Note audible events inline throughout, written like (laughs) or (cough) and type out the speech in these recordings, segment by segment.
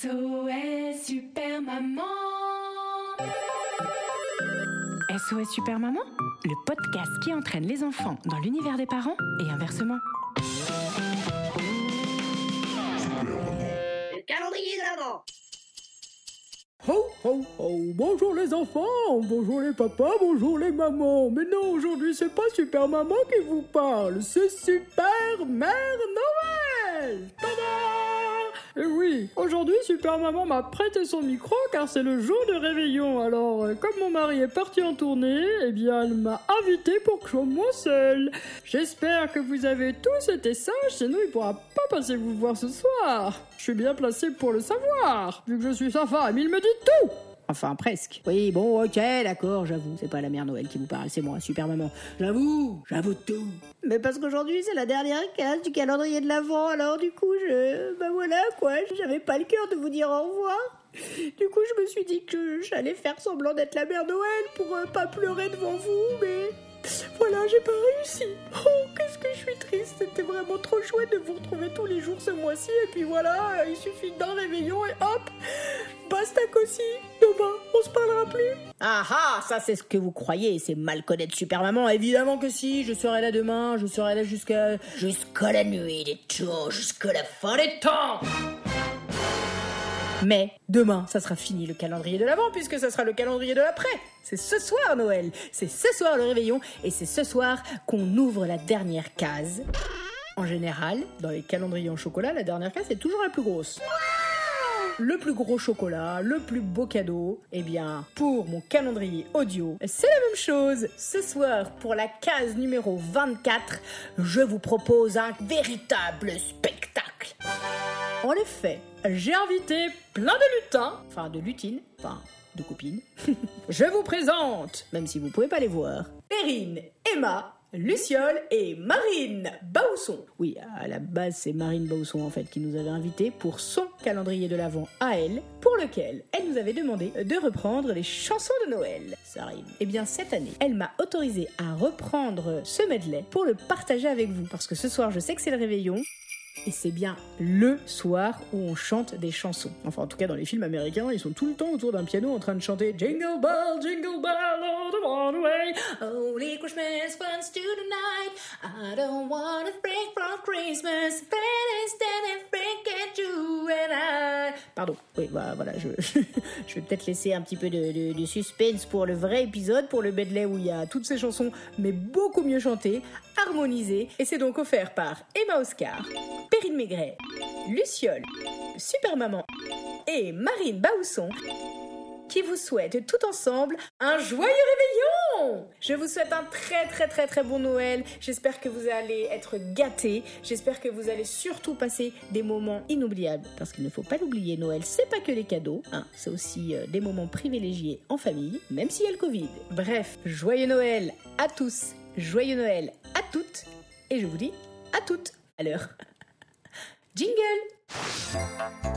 SOS Super Maman SOS Super Maman, le podcast qui entraîne les enfants dans l'univers des parents et inversement. Le calendrier de l'avant Ho ho ho Bonjour les enfants, bonjour les papas, bonjour les mamans. Mais non, aujourd'hui c'est pas Super Maman qui vous parle, c'est Super Mère Noël et oui, aujourd'hui Super Maman m'a prêté son micro car c'est le jour de réveillon. Alors, euh, comme mon mari est parti en tournée, eh bien elle m'a invité pour que je sois moi seule. J'espère que vous avez tous été sages, sinon il pourra pas passer vous voir ce soir. Je suis bien placé pour le savoir, vu que je suis sa femme, il me dit tout Enfin, presque. Oui, bon, ok, d'accord, j'avoue. C'est pas la mère Noël qui vous parle, c'est moi, super maman. J'avoue, j'avoue tout. Mais parce qu'aujourd'hui, c'est la dernière case du calendrier de l'Avent, alors du coup, je. Ben voilà, quoi, j'avais pas le cœur de vous dire au revoir. Du coup, je me suis dit que j'allais faire semblant d'être la mère Noël pour euh, pas pleurer devant vous, mais. Voilà, j'ai pas réussi. Oh, qu'est-ce que je suis triste. C'était vraiment trop chouette de vous retrouver tous les jours ce mois-ci. Et puis voilà, il suffit d'un réveillon et hop, basta aussi. Demain, on se parlera plus. Ah ah, ça c'est ce que vous croyez, c'est mal connaître Super Maman. Évidemment que si, je serai là demain, je serai là jusqu'à jusqu'à la nuit des tours, jusqu'à la fin des temps. Mais demain, ça sera fini le calendrier de l'avant puisque ça sera le calendrier de l'après. C'est ce soir Noël, c'est ce soir le réveillon et c'est ce soir qu'on ouvre la dernière case. En général, dans les calendriers en chocolat, la dernière case est toujours la plus grosse. Le plus gros chocolat, le plus beau cadeau, eh bien, pour mon calendrier audio, c'est la même chose. Ce soir, pour la case numéro 24, je vous propose un véritable spectacle. En effet, j'ai invité plein de lutins, enfin de lutines, enfin de copines. (laughs) Je vous présente, même si vous pouvez pas les voir, Perrine, Emma, Luciole et Marine Bausson. Oui, à la base, c'est Marine Bausson en fait qui nous avait invités pour son calendrier de l'Avent à elle, pour lequel elle nous avait demandé de reprendre les chansons de Noël. Ça rime. Eh bien, cette année, elle m'a autorisé à reprendre ce medley pour le partager avec vous. Parce que ce soir, je sais que c'est le réveillon et c'est bien le soir où on chante des chansons. Enfin, en tout cas, dans les films américains, ils sont tout le temps autour d'un piano en train de chanter Jingle Bell, Jingle Bell, all the one way. Holy Christmas comes to the night. I don't wanna break from Christmas. and break at you and I. Pardon. Oui, bah, voilà, je, (laughs) je vais peut-être laisser un petit peu de, suspense pour le vrai épisode, pour le medley où il y a toutes ces chansons, mais beaucoup mieux chantées, harmonisées. Et c'est donc offert par Emma Oscar. Perrine Maigret, Luciole, Super Maman et Marine Bausson qui vous souhaitent tout ensemble un joyeux Je vous souhaite un très très très très bon Noël. J'espère que vous allez être gâtés. J'espère que vous allez surtout passer des moments inoubliables. Parce qu'il ne faut pas l'oublier, Noël, c'est pas que les cadeaux. Hein, c'est aussi euh, des moments privilégiés en famille, même s'il y a le Covid. Bref, joyeux Noël à tous. Joyeux Noël à toutes. Et je vous dis à toutes à l'heure. (laughs) Jingle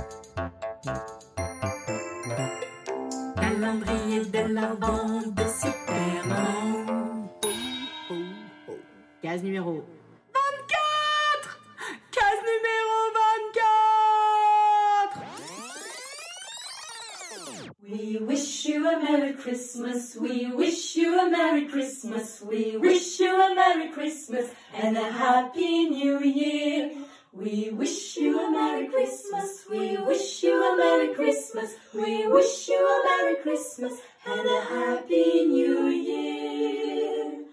Calendrier de l'Avent de Super Maman. Case numéro 24 Case numéro 24 We wish you a Merry Christmas, we wish you a Merry Christmas, we wish you a Merry Christmas and a Happy New Year. We wish you a Merry Christmas, we wish you a Merry Christmas, we wish you a Merry Christmas and a Happy New Year.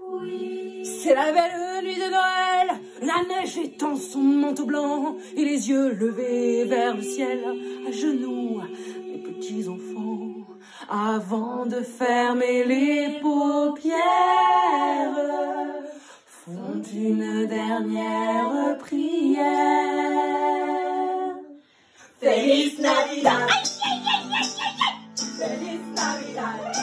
We... C'est la belle nuit de Noël, la neige étend son manteau blanc et les yeux levés vers le ciel, à genoux, les petits enfants, avant de fermer les paupières, font une dernière prière. Feliz Navidad! Feliz Navidad!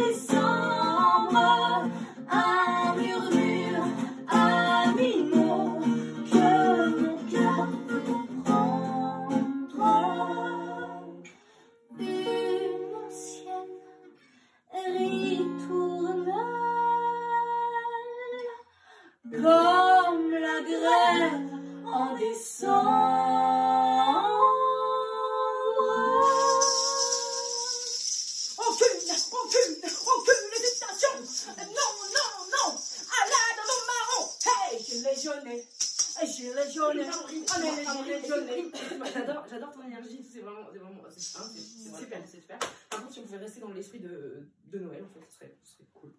Décembre. Un murmure, un mot que mon cœur peut comprendre. Une ancienne ritournelle comme la grève en décembre. Dans l'esprit de, de Noël, en fait, ce serait, ce serait cool.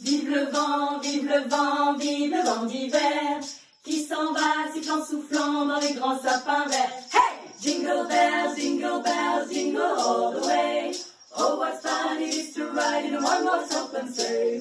Vive le vent, vive le vent, vive le vent d'hiver qui s'en va sifflant soufflant dans les grands sapins verts. Hey! Jingle bells, jingle bells, jingle all the way. Oh, what fun it is to ride in a one horse open sleigh.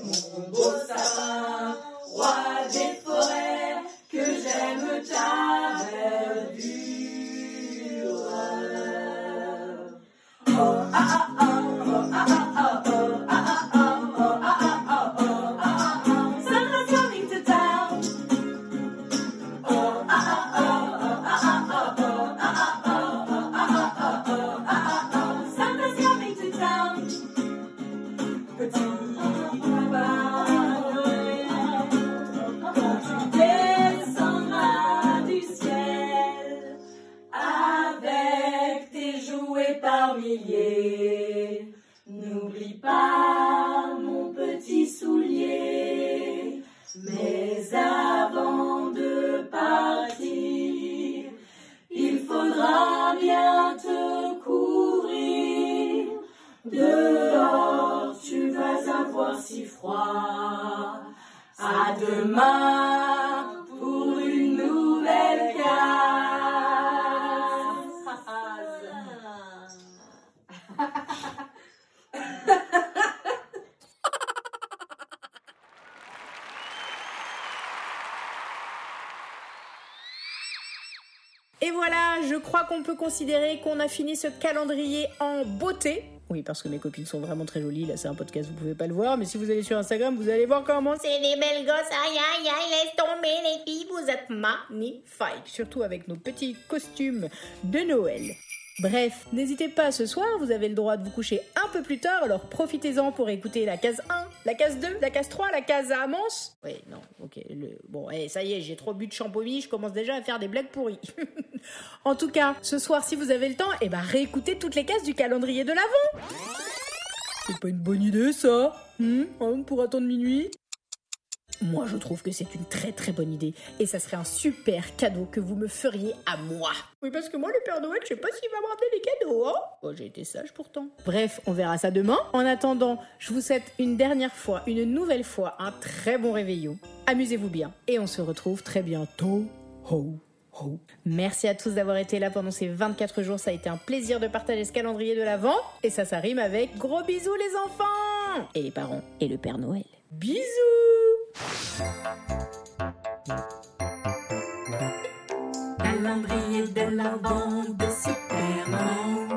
N'oublie pas mon petit soulier, mais avant de partir, il faudra bien te couvrir. Dehors, tu vas avoir si froid. À demain qu'on peut considérer qu'on a fini ce calendrier en beauté. Oui, parce que mes copines sont vraiment très jolies. Là, c'est un podcast, vous pouvez pas le voir. Mais si vous allez sur Instagram, vous allez voir comment c'est des belles gosses. Aïe, aïe, aïe, laisse tomber les filles. Vous êtes magnifiques. Surtout avec nos petits costumes de Noël. Bref, n'hésitez pas ce soir, vous avez le droit de vous coucher un peu plus tard, alors profitez-en pour écouter la case 1, la case 2, la case 3, la case à Amance. Oui, non, ok. Le... Bon, eh, ça y est, j'ai trop bu de champomis, je commence déjà à faire des blagues pourries. (laughs) en tout cas, ce soir, si vous avez le temps, eh ben réécoutez toutes les cases du calendrier de l'Avent. C'est pas une bonne idée, ça hmm, hein, Pour attendre minuit Moi, je trouve que c'est une très très bonne idée et ça serait un super cadeau que vous me feriez à moi. Oui, parce que moi, le Père Noël, je sais pas s'il va me des cadeaux, hein Oh, j'ai été sage pourtant. Bref, on verra ça demain. En attendant, je vous souhaite une dernière fois, une nouvelle fois, un très bon réveillon. Amusez-vous bien et on se retrouve très bientôt. Ho, Merci à tous d'avoir été là pendant ces 24 jours. Ça a été un plaisir de partager ce calendrier de l'Avent. Et ça, ça rime avec gros bisous les enfants Et les parents et le Père Noël. Bisous Calendrier de l'Avent de Superman.